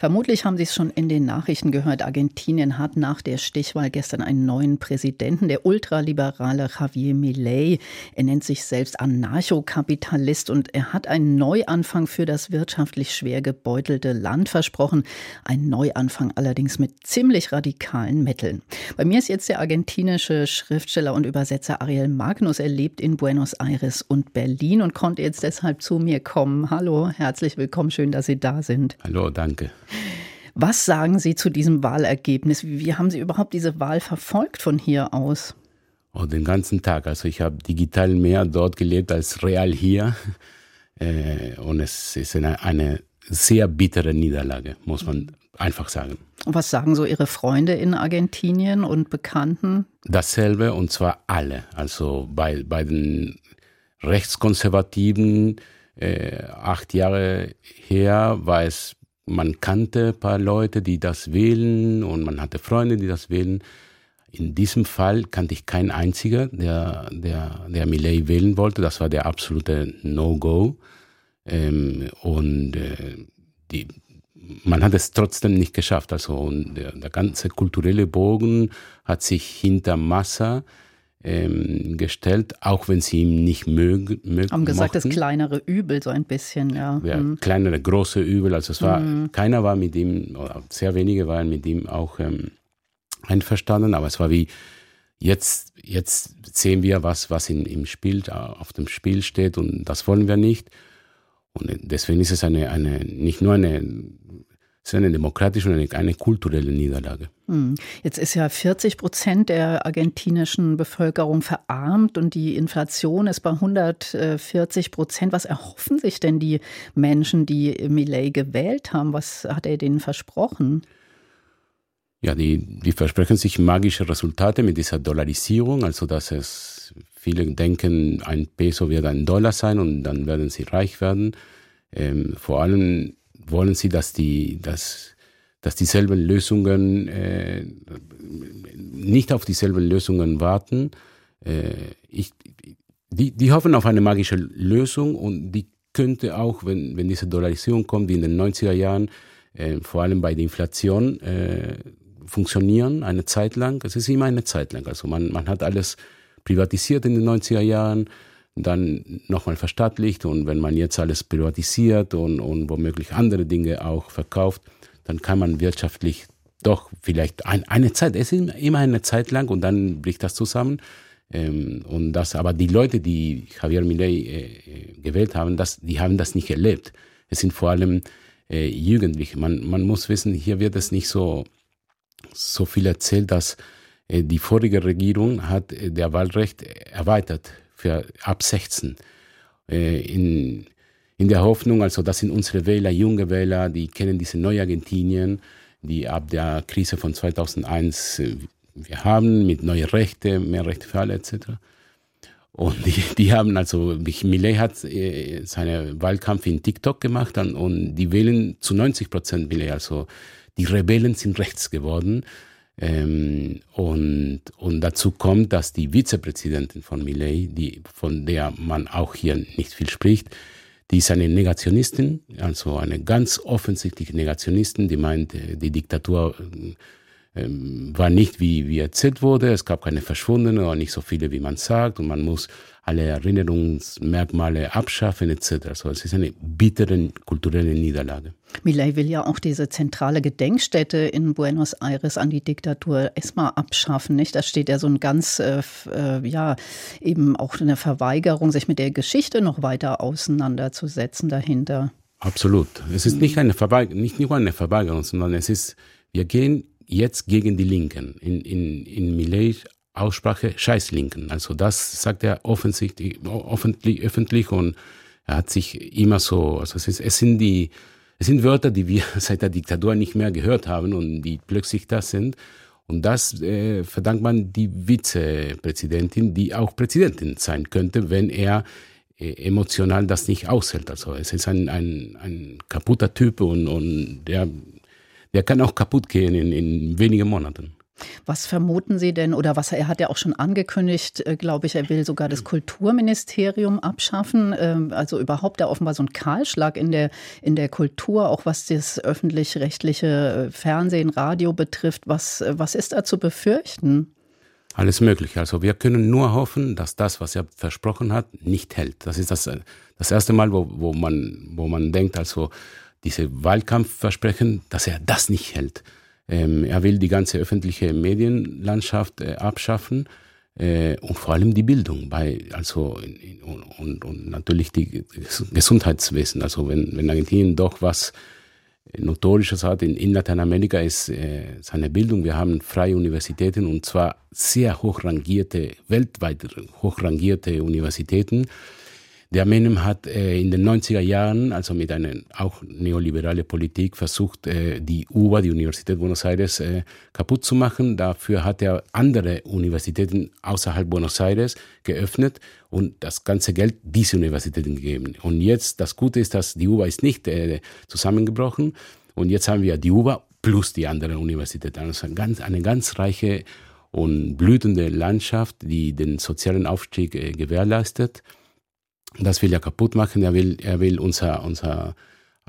Vermutlich haben Sie es schon in den Nachrichten gehört. Argentinien hat nach der Stichwahl gestern einen neuen Präsidenten, der ultraliberale Javier Milei. Er nennt sich selbst Anarchokapitalist und er hat einen Neuanfang für das wirtschaftlich schwer gebeutelte Land versprochen. Ein Neuanfang allerdings mit ziemlich radikalen Mitteln. Bei mir ist jetzt der argentinische Schriftsteller und Übersetzer Ariel Magnus. Er lebt in Buenos Aires und Berlin und konnte jetzt deshalb zu mir kommen. Hallo, herzlich willkommen. Schön, dass Sie da sind. Hallo, danke. Was sagen Sie zu diesem Wahlergebnis? Wie haben Sie überhaupt diese Wahl verfolgt von hier aus? Oh, den ganzen Tag. Also ich habe digital mehr dort gelebt als real hier. Äh, und es ist eine, eine sehr bittere Niederlage, muss man einfach sagen. Und was sagen so Ihre Freunde in Argentinien und Bekannten? Dasselbe und zwar alle. Also bei, bei den Rechtskonservativen äh, acht Jahre her war es man kannte ein paar Leute, die das wählen und man hatte Freunde, die das wählen. In diesem Fall kannte ich keinen einziger, der, der, der Millet wählen wollte. Das war der absolute No-Go. Ähm, und äh, die, man hat es trotzdem nicht geschafft. Also der, der ganze kulturelle Bogen hat sich hinter Massa ähm, gestellt, auch wenn sie ihn nicht mögen. Mög Haben gesagt, mochten. das kleinere Übel so ein bisschen, ja. ja mhm. Kleinere, große Übel. Also es war, mhm. keiner war mit ihm, oder sehr wenige waren mit ihm auch ähm, einverstanden, aber es war wie, jetzt, jetzt sehen wir, was, was in, im Spiel, auf dem Spiel steht und das wollen wir nicht. Und deswegen ist es eine, eine, nicht nur eine ist eine demokratische und eine, eine kulturelle Niederlage. Hm. Jetzt ist ja 40 Prozent der argentinischen Bevölkerung verarmt und die Inflation ist bei 140 Prozent. Was erhoffen sich denn die Menschen, die Millet gewählt haben? Was hat er denen versprochen? Ja, die, die versprechen sich magische Resultate mit dieser Dollarisierung, also dass es viele denken, ein Peso wird ein Dollar sein und dann werden sie reich werden. Ähm, vor allem wollen sie, dass die, dass, dass dieselben Lösungen äh, nicht auf dieselben Lösungen warten. Äh, ich, die, die hoffen auf eine magische Lösung und die könnte auch, wenn, wenn diese Dollarisierung kommt, wie in den 90er Jahren, äh, vor allem bei der Inflation, äh, funktionieren, eine Zeit lang. Es ist immer eine Zeit lang. Also man, man hat alles privatisiert in den 90er Jahren dann nochmal verstaatlicht und wenn man jetzt alles privatisiert und, und womöglich andere Dinge auch verkauft, dann kann man wirtschaftlich doch vielleicht ein, eine Zeit, es ist immer eine Zeit lang und dann bricht das zusammen. Ähm, und das, aber die Leute, die Javier Milei äh, gewählt haben, das, die haben das nicht erlebt. Es sind vor allem äh, Jugendliche. Man, man muss wissen, hier wird es nicht so, so viel erzählt, dass äh, die vorige Regierung hat äh, der Wahlrecht erweitert für ab 16. Äh, in, in der Hoffnung, also das sind unsere Wähler, junge Wähler, die kennen diese neue Argentinien, die ab der Krise von 2001 äh, wir haben mit neuen Rechten, mehr Rechte für alle etc. Und die, die haben also, Millet hat äh, seinen Wahlkampf in TikTok gemacht und, und die wählen zu 90 Prozent Millet. Also die Rebellen sind rechts geworden. Ähm, und, und dazu kommt, dass die Vizepräsidentin von Millet, die, von der man auch hier nicht viel spricht, die ist eine Negationistin, also eine ganz offensichtliche Negationistin, die meint, äh, die Diktatur äh, war nicht wie, wie erzählt wurde, es gab keine Verschwundene oder nicht so viele, wie man sagt, und man muss alle Erinnerungsmerkmale abschaffen etc. Also es ist eine bittere kulturelle Niederlage. Milei will ja auch diese zentrale Gedenkstätte in Buenos Aires an die Diktatur erstmal abschaffen, nicht? Da steht ja so ein ganz, äh, äh, ja, eben auch eine Verweigerung, sich mit der Geschichte noch weiter auseinanderzusetzen dahinter. Absolut. Es ist nicht eine Verweigerung, nicht nur eine Verweigerung, sondern es ist, wir gehen jetzt gegen die Linken. In, in, in Millet Aussprache Scheißlinken. Also das sagt er offensichtlich, öffentlich, öffentlich und er hat sich immer so, also es, ist, es sind die, es sind Wörter, die wir seit der Diktatur nicht mehr gehört haben und die plötzlich das sind. Und das äh, verdankt man die Vizepräsidentin, die auch Präsidentin sein könnte, wenn er äh, emotional das nicht aushält. Also es ist ein, ein, ein kaputter Typ und, und der, der kann auch kaputt gehen in, in wenigen Monaten. Was vermuten Sie denn oder was er hat ja auch schon angekündigt, äh, glaube ich, er will sogar das Kulturministerium abschaffen. Ähm, also überhaupt da offenbar so ein Kahlschlag in der, in der Kultur, auch was das öffentlich-rechtliche äh, Fernsehen, Radio betrifft. Was, äh, was ist da zu befürchten? Alles Mögliche. Also wir können nur hoffen, dass das, was er versprochen hat, nicht hält. Das ist das, das erste Mal, wo, wo, man, wo man denkt, also diese Wahlkampfversprechen, dass er das nicht hält. Ähm, er will die ganze öffentliche Medienlandschaft äh, abschaffen äh, und vor allem die Bildung, bei, also und, und, und natürlich die Gesundheitswesen. Also wenn, wenn Argentinien doch was Notorisches hat in, in Lateinamerika ist äh, seine Bildung. Wir haben freie Universitäten und zwar sehr hochrangierte, weltweit hochrangierte Universitäten. Der Menem hat äh, in den 90er Jahren, also mit einer auch neoliberale Politik, versucht, äh, die UBA, die Universität Buenos Aires, äh, kaputt zu machen. Dafür hat er andere Universitäten außerhalb Buenos Aires geöffnet und das ganze Geld diese Universitäten gegeben. Und jetzt, das Gute ist, dass die UBA ist nicht äh, zusammengebrochen und jetzt haben wir die UBA plus die anderen Universitäten. Also eine ganz, eine ganz reiche und blühende Landschaft, die den sozialen Aufstieg äh, gewährleistet. Das will er kaputt machen. Er will, er will unser, unser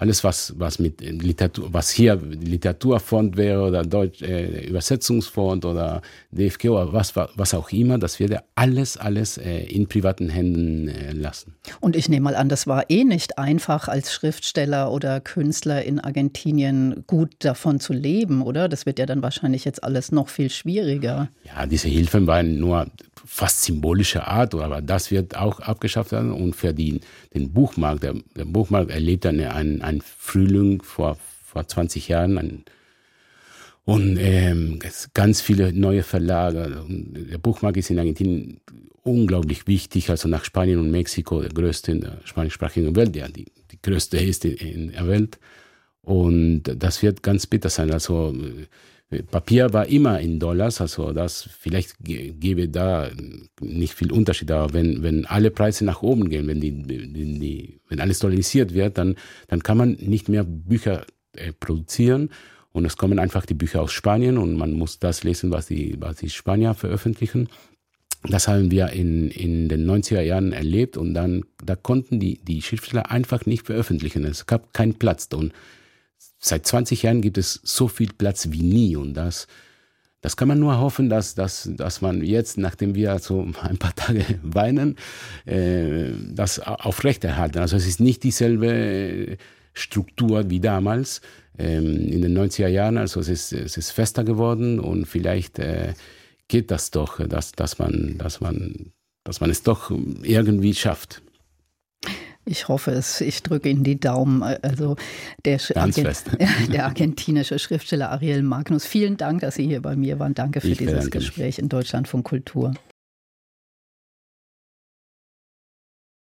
alles, was, was mit Literatur, was hier Literaturfond wäre oder Deutsch, äh, Übersetzungsfond oder DFG oder was, was auch immer, das wird er alles, alles äh, in privaten Händen äh, lassen. Und ich nehme mal an, das war eh nicht einfach als Schriftsteller oder Künstler in Argentinien gut davon zu leben, oder? Das wird ja dann wahrscheinlich jetzt alles noch viel schwieriger. Ja, diese Hilfen waren nur fast symbolische Art, aber das wird auch abgeschafft werden. Und für die, den Buchmarkt, der, der Buchmarkt erlebt eine, einen, einen Frühling vor, vor 20 Jahren. Ein, und ähm, ganz viele neue Verlage. Der Buchmarkt ist in Argentinien unglaublich wichtig, also nach Spanien und Mexiko, der größte in der spanischsprachigen Welt, ja, die, die größte ist in, in der Welt. Und das wird ganz bitter sein. Also Papier war immer in Dollars, also das vielleicht gäbe da nicht viel Unterschied, aber wenn, wenn alle Preise nach oben gehen, wenn, die, die, die, wenn alles dollarisiert wird, dann, dann kann man nicht mehr Bücher äh, produzieren und es kommen einfach die Bücher aus Spanien und man muss das lesen, was die, was die Spanier veröffentlichen. Das haben wir in, in den 90er Jahren erlebt und dann da konnten die, die Schriftsteller einfach nicht veröffentlichen. Es gab keinen Platz. Und seit 20 Jahren gibt es so viel Platz wie nie und das, das kann man nur hoffen, dass, dass, dass man jetzt, nachdem wir so ein paar Tage weinen, äh, das aufrechterhalten. Also es ist nicht dieselbe Struktur wie damals ähm, in den 90er Jahren. Also es ist, es ist fester geworden und vielleicht äh, geht das doch, dass, dass, man, dass, man, dass man es doch irgendwie schafft. Ich hoffe es. Ich drücke Ihnen die Daumen. Also der, Argent der argentinische Schriftsteller Ariel Magnus, vielen Dank, dass Sie hier bei mir waren. Danke für ich dieses Gespräch in Deutschland von Kultur.